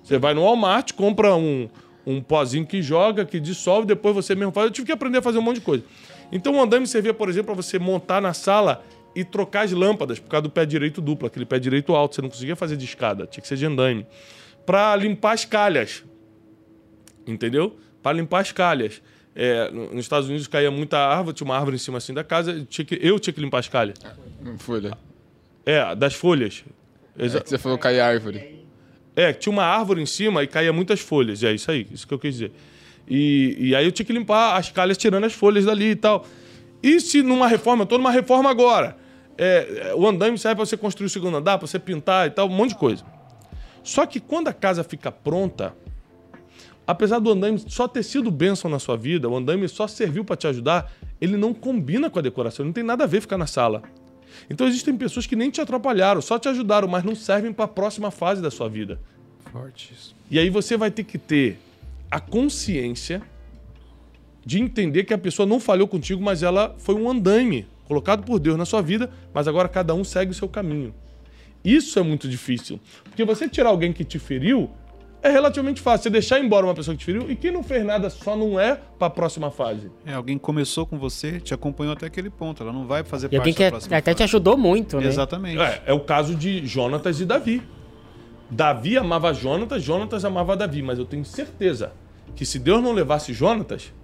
Você vai no Walmart, compra um, um pozinho que joga, que dissolve, depois você mesmo faz. Eu tive que aprender a fazer um monte de coisa. Então o andame servia, por exemplo, para você montar na sala e trocar as lâmpadas, por causa do pé direito duplo, aquele pé direito alto. Você não conseguia fazer de escada, tinha que ser de andame. Para limpar as calhas entendeu? Para limpar as calhas. É, nos Estados Unidos caía muita árvore, tinha uma árvore em cima assim da casa, tinha que, eu tinha que limpar as calhas. Folha. É, das folhas. Exa é que você falou cair árvore. É, tinha uma árvore em cima e caía muitas folhas. É isso aí, isso que eu quis dizer. E, e aí eu tinha que limpar as calhas tirando as folhas dali e tal. E se numa reforma, eu tô numa reforma agora, é, o andame serve para você construir o segundo andar, para você pintar e tal, um monte de coisa. Só que quando a casa fica pronta, apesar do andaime só ter sido bênção na sua vida, o andaime só serviu para te ajudar, ele não combina com a decoração, não tem nada a ver ficar na sala. Então existem pessoas que nem te atrapalharam, só te ajudaram, mas não servem para a próxima fase da sua vida. Fortes. E aí você vai ter que ter a consciência de entender que a pessoa não falhou contigo, mas ela foi um andaime colocado por Deus na sua vida, mas agora cada um segue o seu caminho. Isso é muito difícil, porque você tirar alguém que te feriu é relativamente fácil. Você deixar embora uma pessoa que te feriu e quem não fez nada só não é para a próxima fase. É, alguém começou com você, te acompanhou até aquele ponto. Ela não vai fazer e parte alguém que da próxima até fase. te ajudou muito, né? Exatamente. É, é o caso de Jonatas e Davi. Davi amava Jonatas, Jonatas amava Davi, mas eu tenho certeza que se Deus não levasse Jonatas,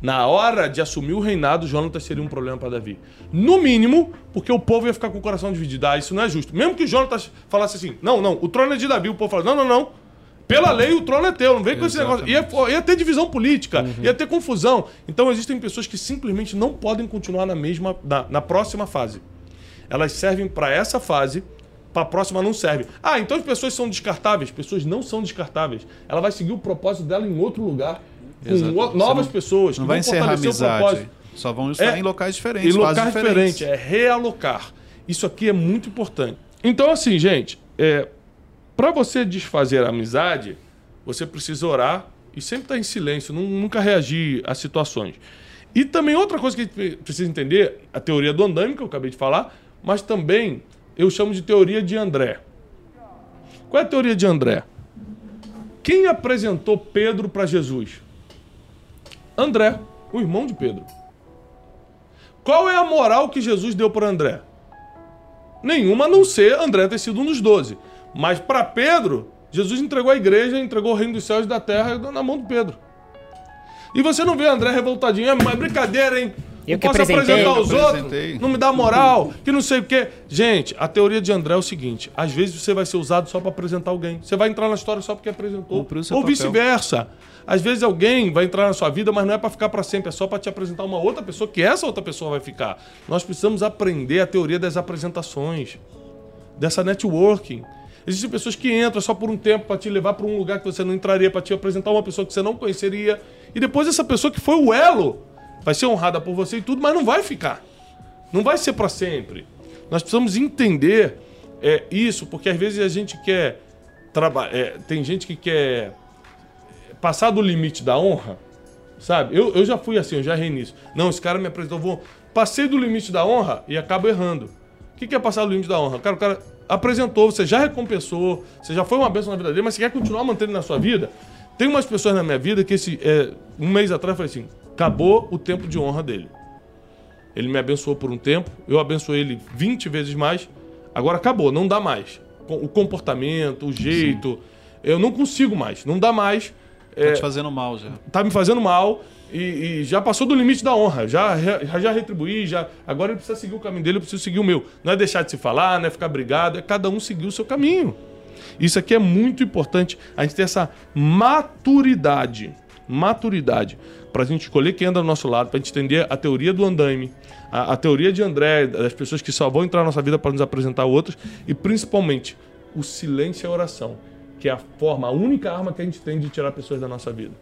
na hora de assumir o reinado, Jonatas seria um problema para Davi. No mínimo, porque o povo ia ficar com o coração dividido. Ah, isso não é justo. Mesmo que Jonatas falasse assim: não, não, o trono é de Davi, o povo fala: não, não, não. Pela lei, o trono é teu, não vem com esse negócio. Ia, ia ter divisão política, ia ter confusão. Então, existem pessoas que simplesmente não podem continuar na mesma, na, na próxima fase. Elas servem para essa fase, para a próxima não serve. Ah, então as pessoas são descartáveis? Pessoas não são descartáveis. Ela vai seguir o propósito dela em outro lugar, com o- novas não- pessoas. Não que vai vão encerrar a amizade. propósito. Só vão estar É, em locais diferentes, Em locais diferentes. diferentes, é realocar. Isso aqui é muito importante. Então, assim, gente, é, para você desfazer a amizade, você precisa orar e sempre estar em silêncio, nu- nunca reagir a situações. E também outra coisa que a gente precisa entender, a teoria do andame, que eu acabei de falar, mas também eu chamo de teoria de André. Qual é a teoria de André? Quem apresentou Pedro para Jesus? André, o irmão de Pedro. Qual é a moral que Jesus deu para André? Nenhuma a não ser André ter sido um dos doze. Mas para Pedro, Jesus entregou a igreja, entregou o reino dos céus e da terra na mão de Pedro. E você não vê André revoltadinho, é mas brincadeira, hein? Eu não que posso apresentar os Eu outros, não me dá moral, que não sei o quê. Gente, a teoria de André é o seguinte: às vezes você vai ser usado só para apresentar alguém. Você vai entrar na história só porque apresentou. Ou vice-versa. Às vezes alguém vai entrar na sua vida, mas não é para ficar para sempre, é só para te apresentar uma outra pessoa que essa outra pessoa vai ficar. Nós precisamos aprender a teoria das apresentações, dessa networking. Existem pessoas que entram só por um tempo para te levar para um lugar que você não entraria, para te apresentar uma pessoa que você não conheceria. E depois essa pessoa que foi o elo vai ser honrada por você e tudo, mas não vai ficar. Não vai ser para sempre. Nós precisamos entender é, isso, porque às vezes a gente quer trabalhar. tem gente que quer passar do limite da honra, sabe? Eu, eu já fui assim, eu já errei nisso. Não, esse cara me apresentou, vou. Passei do limite da honra e acabo errando. O que que é passar do limite da honra? Cara, o cara apresentou, você já recompensou, você já foi uma bênção na vida dele, mas você quer continuar mantendo na sua vida? Tem umas pessoas na minha vida que esse, é, um mês atrás falei assim: acabou o tempo de honra dele. Ele me abençoou por um tempo, eu abençoei ele 20 vezes mais, agora acabou, não dá mais. O comportamento, o jeito, eu não consigo mais, não dá mais. Tá te fazendo mal já. tá me fazendo mal e, e já passou do limite da honra. Já, já, já retribuí, já. Agora ele precisa seguir o caminho dele, eu preciso seguir o meu. Não é deixar de se falar, não é ficar brigado, é cada um seguir o seu caminho. Isso aqui é muito importante, a gente ter essa maturidade. Maturidade. Pra gente escolher quem anda do nosso lado, pra gente entender a teoria do andaime, a, a teoria de André, das pessoas que só vão entrar na nossa vida para nos apresentar outros, e principalmente o silêncio e a oração, que é a forma, a única arma que a gente tem de tirar pessoas da nossa vida.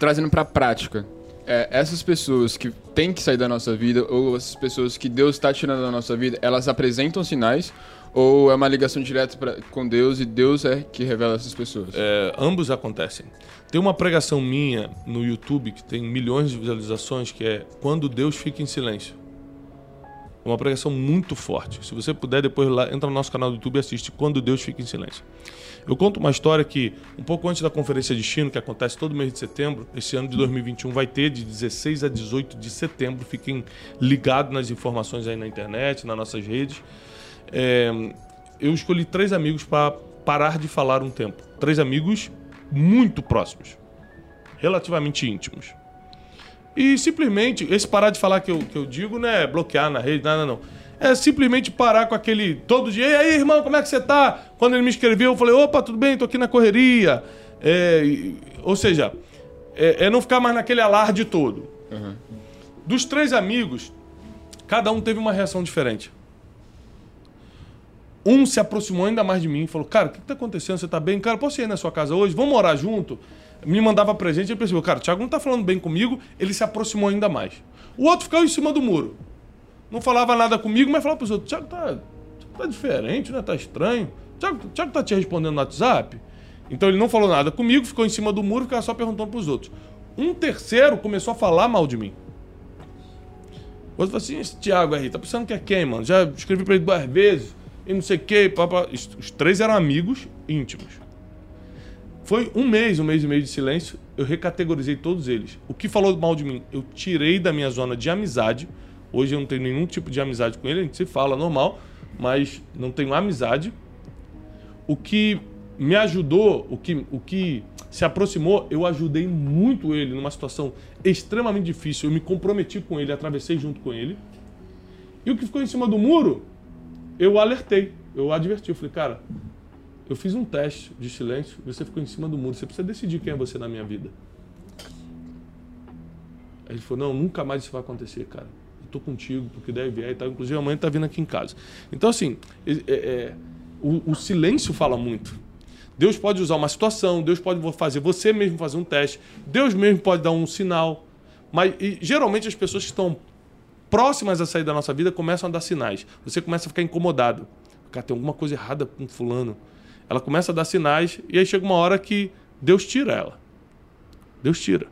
Trazendo pra prática. é, essas pessoas que têm que sair da nossa vida, ou essas pessoas que Deus está tirando da nossa vida, elas apresentam sinais, ou é uma ligação direta pra, com Deus e Deus é que revela essas pessoas? É, ambos acontecem. Tem uma pregação minha no YouTube que tem milhões de visualizações que é Quando Deus Fica em Silêncio. Uma pregação muito forte. Se você puder, depois lá, entra no nosso canal do YouTube e assiste Quando Deus Fica em Silêncio. Eu conto uma história que, um pouco antes da Conferência de Chino, que acontece todo mês de setembro, esse ano de 2021 vai ter, de 16 a 18 de setembro. Fiquem ligados nas informações aí na internet, nas nossas redes. É, eu escolhi três amigos para parar de falar um tempo. Três amigos muito próximos, relativamente íntimos. E simplesmente, esse parar de falar que eu, que eu digo não é bloquear na rede, nada não. É simplesmente parar com aquele todo dia. E aí, irmão, como é que você tá? Quando ele me escreveu, eu falei: opa, tudo bem, tô aqui na correria. É, ou seja, é, é não ficar mais naquele alarde todo. Dos três amigos, cada um teve uma reação diferente. Um se aproximou ainda mais de mim e falou: Cara, o que, que tá acontecendo? Você tá bem? Cara, posso ir na sua casa hoje? Vamos morar junto? Me mandava presente ele percebeu: Cara, o Thiago não tá falando bem comigo. Ele se aproximou ainda mais. O outro ficou em cima do muro. Não falava nada comigo, mas falava pros outros: Thiago tá, tá diferente, né? Tá estranho. Thiago, Thiago tá te respondendo no WhatsApp? Então ele não falou nada comigo, ficou em cima do muro, ficava só perguntando pros outros. Um terceiro começou a falar mal de mim. O outro falou assim: esse Thiago aí, tá pensando que é quem, mano? Já escrevi pra ele duas vezes e não sei o que. Os os três eram amigos íntimos. Foi um mês, um mês e meio de silêncio, eu recategorizei todos eles. O que falou mal de mim, eu tirei da minha zona de amizade. Hoje eu não tenho nenhum tipo de amizade com ele, a gente se fala normal, mas não tenho amizade. O que me ajudou, o que, o que se aproximou, eu ajudei muito ele numa situação extremamente difícil. Eu me comprometi com ele, atravessei junto com ele. E o que ficou em cima do muro, eu alertei, eu adverti. Eu falei, cara, eu fiz um teste de silêncio, você ficou em cima do muro, você precisa decidir quem é você na minha vida. Aí ele falou, não, nunca mais isso vai acontecer, cara. Eu tô contigo, porque deve vier e tal. Inclusive, amanhã tá vindo aqui em casa. Então, assim, é- é- é, o, o silêncio fala muito. Deus pode usar uma situação, Deus pode fazer você mesmo fazer um teste, Deus mesmo pode dar um sinal. Mas e, geralmente as pessoas que estão próximas a sair da nossa vida começam a dar sinais. Você começa a ficar incomodado. Cara, tem alguma coisa errada com fulano. Ela começa a dar sinais e aí chega uma hora que Deus tira ela. Deus tira.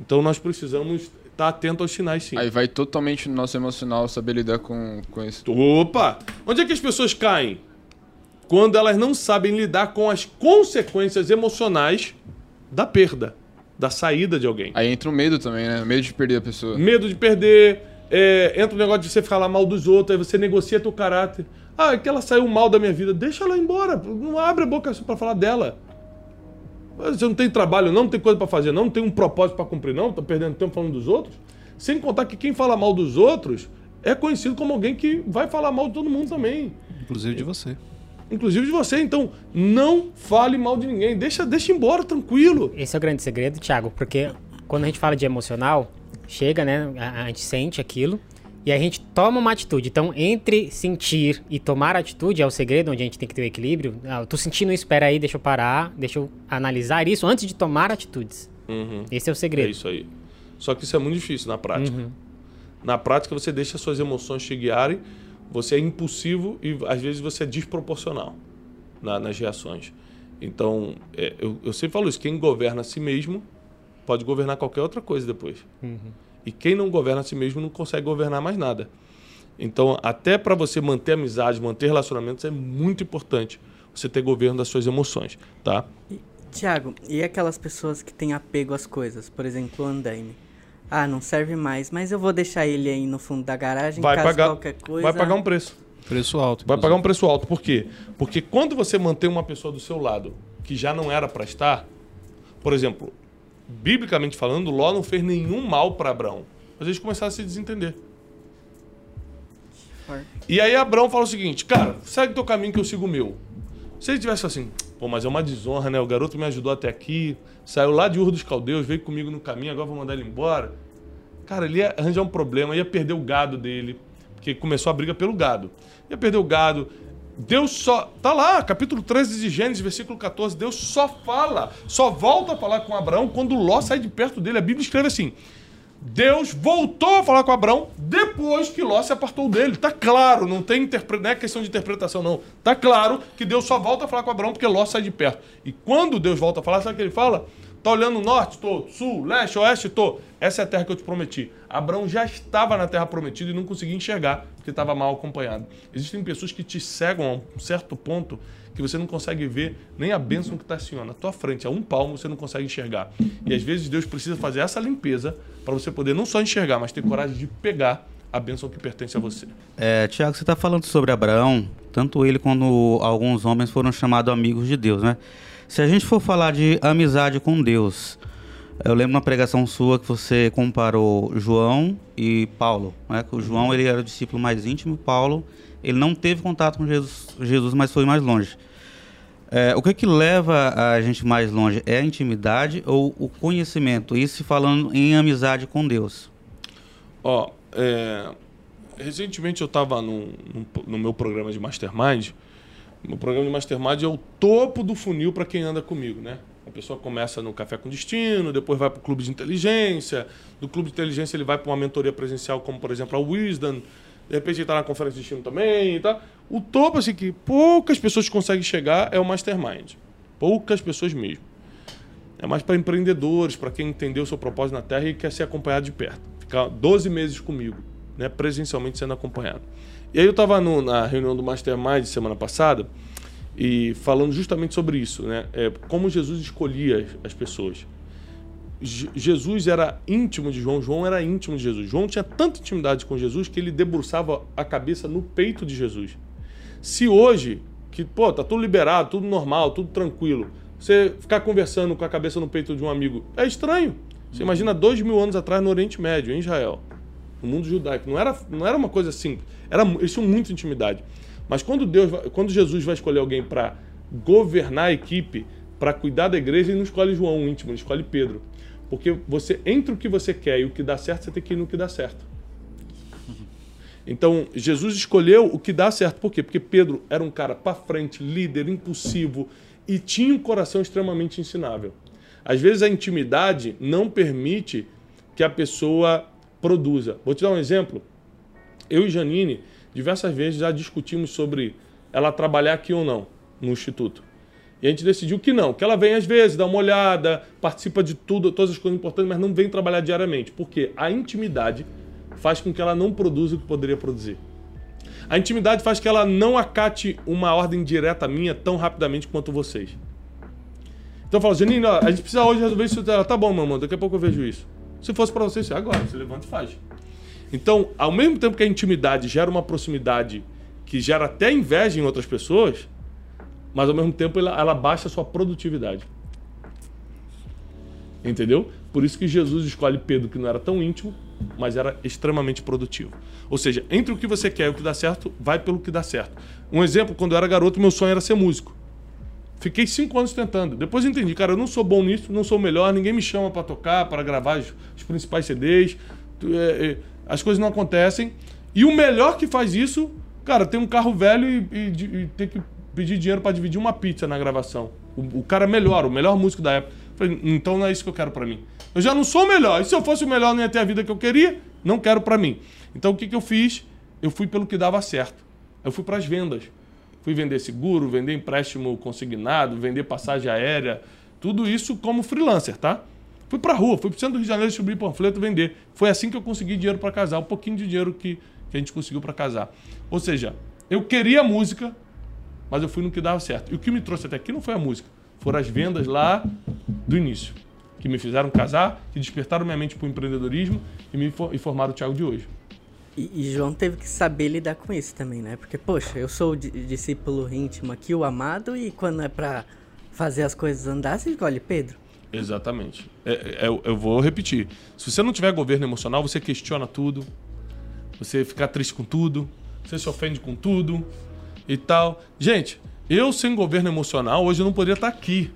Então nós precisamos estar atentos aos sinais, sim. Aí vai totalmente no nosso emocional saber lidar com, com isso. Opa! Onde é que as pessoas caem? quando elas não sabem lidar com as consequências emocionais da perda, da saída de alguém. Aí entra o medo também, né? Medo de perder a pessoa. Medo de perder, é, entra o negócio de você falar mal dos outros, aí você negocia teu caráter. Ah, é que ela saiu mal da minha vida, deixa ela embora, não abre a boca para falar dela. Você não tem trabalho, não, não tem coisa para fazer, não, não tem um propósito para cumprir, não, tá perdendo tempo falando dos outros. Sem contar que quem fala mal dos outros é conhecido como alguém que vai falar mal de todo mundo também. Inclusive de você. Inclusive de você. Então, não fale mal de ninguém. Deixa, deixa embora, tranquilo. Esse é o grande segredo, Thiago, porque quando a gente fala de emocional, chega, né? A, a gente sente aquilo e a gente toma uma atitude. Então, entre sentir e tomar atitude é o segredo onde a gente tem que ter o equilíbrio. Ah, eu tô sentindo isso, espera aí, deixa eu parar, deixa eu analisar isso antes de tomar atitudes. Uhum. Esse é o segredo. É isso aí. Só que isso é muito difícil na prática. Uhum. Na prática, você deixa suas emoções te guiarem, você é impulsivo e às vezes você é desproporcional na, nas reações. Então, é, eu, eu sempre falo isso: quem governa a si mesmo pode governar qualquer outra coisa depois. Uhum. E quem não governa a si mesmo não consegue governar mais nada. Então, até para você manter amizade, manter relacionamentos, é muito importante você ter governo das suas emoções, tá? Tiago, e aquelas pessoas que têm apego às coisas? Por exemplo, o andaime. Ah, não serve mais, mas eu vou deixar ele aí no fundo da garagem, Vai caso pagar, qualquer coisa... vai pagar um preço. Preço alto. Vai pagar um preço alto. Por quê? Porque quando você mantém uma pessoa do seu lado que já não era para estar, por exemplo, biblicamente falando, Ló não fez nenhum mal para Abraão. Mas eles começaram a se desentender. E aí Abraão fala o seguinte, cara, segue teu caminho que eu sigo o meu. Se ele tivesse assim, pô, mas é uma desonra, né? O garoto me ajudou até aqui, saiu lá de Ur dos Caldeus, veio comigo no caminho, agora vou mandar ele embora. Cara, ele ia arranjar um problema, ia perder o gado dele, porque começou a briga pelo gado. Ia perder o gado. Deus só. Tá lá, capítulo 13 de Gênesis, versículo 14. Deus só fala, só volta a falar com Abraão quando Ló sai de perto dele. A Bíblia escreve assim: Deus voltou a falar com Abraão depois que Ló se apartou dele. Tá claro, não tem interpre... não é questão de interpretação, não. Tá claro que Deus só volta a falar com Abraão porque Ló sai de perto. E quando Deus volta a falar, sabe o que ele fala? Tá olhando norte? Tô. Sul, leste, oeste? Tô. Essa é a terra que eu te prometi. Abraão já estava na terra prometida e não conseguia enxergar porque estava mal acompanhado. Existem pessoas que te cegam a um certo ponto que você não consegue ver nem a bênção que está assim, ó, na tua frente, a um palmo você não consegue enxergar. E às vezes Deus precisa fazer essa limpeza para você poder não só enxergar, mas ter coragem de pegar a bênção que pertence a você. É, Tiago, você está falando sobre Abraão, tanto ele quanto alguns homens foram chamados amigos de Deus, né? Se a gente for falar de amizade com Deus, eu lembro uma pregação sua que você comparou João e Paulo, né? O João ele era o discípulo mais íntimo, Paulo ele não teve contato com Jesus, Jesus mas foi mais longe. É, o que que leva a gente mais longe? É a intimidade ou o conhecimento? Isso falando em amizade com Deus. Ó, é, recentemente eu estava no meu programa de Mastermind. Meu programa de Mastermind é o topo do funil para quem anda comigo, né? A pessoa começa no Café com Destino, depois vai para o Clube de Inteligência. Do Clube de Inteligência ele vai para uma mentoria presencial, como por exemplo a Wisdom. De repente ele está na Conferência de Destino também. Tá? O topo, assim, que poucas pessoas conseguem chegar é o Mastermind. Poucas pessoas mesmo. É mais para empreendedores, para quem entendeu o seu propósito na Terra e quer ser acompanhado de perto. Ficar 12 meses comigo, né, presencialmente sendo acompanhado. E aí eu estava na reunião do Mastermind semana passada e falando justamente sobre isso, né? É, como Jesus escolhia as, as pessoas. Je- Jesus era íntimo de João, João era íntimo de Jesus. João tinha tanta intimidade com Jesus que ele debruçava a cabeça no peito de Jesus. Se hoje, que pô, tá tudo liberado, tudo normal, tudo tranquilo, você ficar conversando com a cabeça no peito de um amigo, é estranho. Você imagina dois mil anos atrás no Oriente Médio, em Israel, no mundo judaico. Não era, não era uma coisa simples. Era, eles tinham muita intimidade. Mas quando, Deus, quando Jesus vai escolher alguém para governar a equipe, para cuidar da igreja, ele não escolhe João o íntimo, ele escolhe Pedro. Porque você, entre o que você quer e o que dá certo, você tem que ir no que dá certo. Então, Jesus escolheu o que dá certo. Por quê? Porque Pedro era um cara para frente, líder, impulsivo e tinha um coração extremamente ensinável. Às vezes a intimidade não permite que a pessoa produza. Vou te dar um exemplo. Eu e Janine, diversas vezes já discutimos sobre ela trabalhar aqui ou não no instituto. E a gente decidiu que não, que ela vem às vezes, dá uma olhada, participa de tudo, todas as coisas importantes, mas não vem trabalhar diariamente. Porque a intimidade faz com que ela não produza o que poderia produzir. A intimidade faz que ela não acate uma ordem direta minha tão rapidamente quanto vocês. Então eu falo, Janine, ó, a gente precisa hoje resolver isso. Ela, tá bom, mamãe, daqui a pouco eu vejo isso. Se fosse pra você, você agora, você levanta e faz. Então, ao mesmo tempo que a intimidade gera uma proximidade que gera até inveja em outras pessoas, mas ao mesmo tempo ela, ela baixa a sua produtividade. Entendeu? Por isso que Jesus escolhe Pedro, que não era tão íntimo, mas era extremamente produtivo. Ou seja, entre o que você quer e o que dá certo, vai pelo que dá certo. Um exemplo, quando eu era garoto, meu sonho era ser músico. Fiquei cinco anos tentando. Depois entendi, cara, eu não sou bom nisso, não sou melhor, ninguém me chama para tocar, para gravar os, principais CDs. É, é, as coisas não acontecem. E o melhor que faz isso, cara, tem um carro velho e, e, e que pedir dinheiro para dividir uma pizza na gravação. O, o, cara melhor, o melhor músico da época. Falei, então não é isso que eu quero para mim. Eu já não sou o melhor. E se eu fosse o melhor, não ia ter a vida que eu queria? Não quero para mim. Então o que, que eu fiz? Eu fui pelo que dava certo. Eu fui para as vendas. Fui vender seguro, vender empréstimo consignado, vender passagem aérea, tudo isso como freelancer, tá? Fui pra rua, fui pro centro do Rio de Janeiro distribuir panfleto vender. Foi assim que eu consegui dinheiro para casar, um pouquinho de dinheiro que, que a gente conseguiu para casar. Ou seja, eu queria música, mas eu fui no que dava certo. E o que me trouxe até aqui não foi a música, foram as vendas lá do início, que me fizeram casar, que despertaram minha mente para o empreendedorismo e me informaram o Thiago de hoje. E, e, João teve que saber lidar com isso também, né? Porque, poxa, eu sou o discípulo íntimo aqui, o amado, e quando é para fazer as coisas andar, você escolhe Pedro. Exatamente. É, é, eu vou repetir. Se você não tiver governo emocional, você questiona tudo, você fica triste com tudo, você se ofende com tudo e tal. Gente, eu sem governo emocional, hoje eu não poderia estar aqui.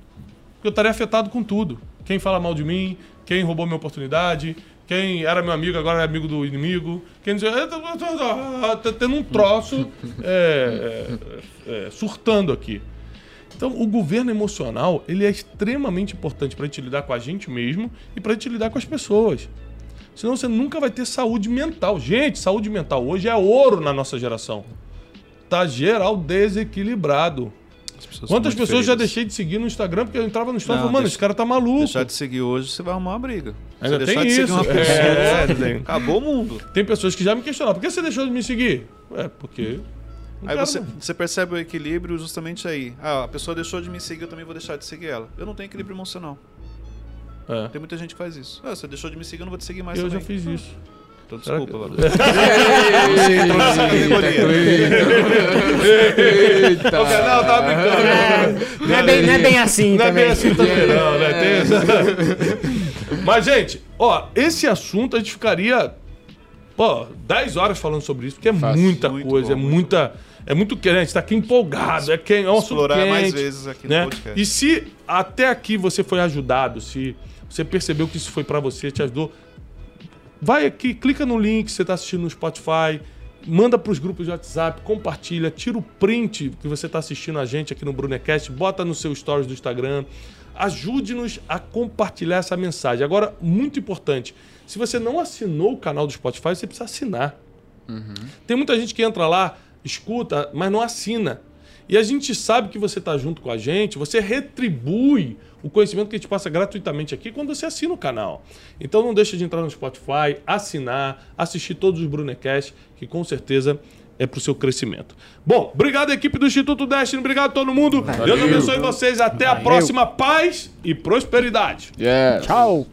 Eu estaria afetado com tudo. Quem fala mal de mim, quem roubou minha oportunidade, quem era meu amigo agora é amigo do inimigo. Quem dizia, tá tendo um troço é, é, é, surtando aqui. Então, o governo emocional ele é extremamente importante para a gente lidar com a gente mesmo e para a gente lidar com as pessoas. Senão você nunca vai ter saúde mental. Gente, saúde mental hoje é ouro na nossa geração. Tá geral desequilibrado. Pessoas Quantas pessoas feridas. já deixei de seguir no Instagram porque eu entrava no Instagram e falava, mano, deixa, esse cara tá maluco. Deixar de seguir hoje, você vai arrumar uma briga. Ainda tem isso. É, é, acabou o mundo. Tem pessoas que já me questionaram, por que você deixou de me seguir? É, porque... Aí você, você, percebe o equilíbrio justamente aí. Ah, a pessoa deixou de me seguir, eu também vou deixar de seguir ela. Eu não tenho equilíbrio emocional. É. Tem muita gente que faz isso. Ah, você deixou de me seguir, eu não vou te seguir mais eu também. já fiz isso. Então desculpa, que... Você entrou nessa categoria. Eita. O canal tá brincando. É, não, é bem, não é bem assim não também. Não é bem assim também, não, né? Tem essa... Mas, gente, ó, esse assunto a gente ficaria, pô, 10 horas falando sobre isso, porque é Fácil, muita coisa, bom, é muita... É muito quente, a gente tá aqui empolgado, é, quente, é um Explorar quente, mais vezes aqui né? no podcast. E se até aqui você foi ajudado, se você percebeu que isso foi para você, te ajudou, Vai aqui, clica no link, você está assistindo no Spotify, manda para os grupos de WhatsApp, compartilha, tira o print que você está assistindo a gente aqui no Brunecast, bota no seu stories do Instagram. Ajude-nos a compartilhar essa mensagem. Agora, muito importante, se você não assinou o canal do Spotify, você precisa assinar. Uhum. Tem muita gente que entra lá, escuta, mas não assina. E a gente sabe que você está junto com a gente, você retribui o conhecimento que a gente passa gratuitamente aqui quando você assina o canal. Então não deixe de entrar no Spotify, assinar, assistir todos os Brunecast, que com certeza é para o seu crescimento. Bom, obrigado equipe do Instituto Destiny, obrigado a todo mundo. Valeu. Deus abençoe vocês. Até Valeu. a próxima. Paz e prosperidade. Yeah. Tchau.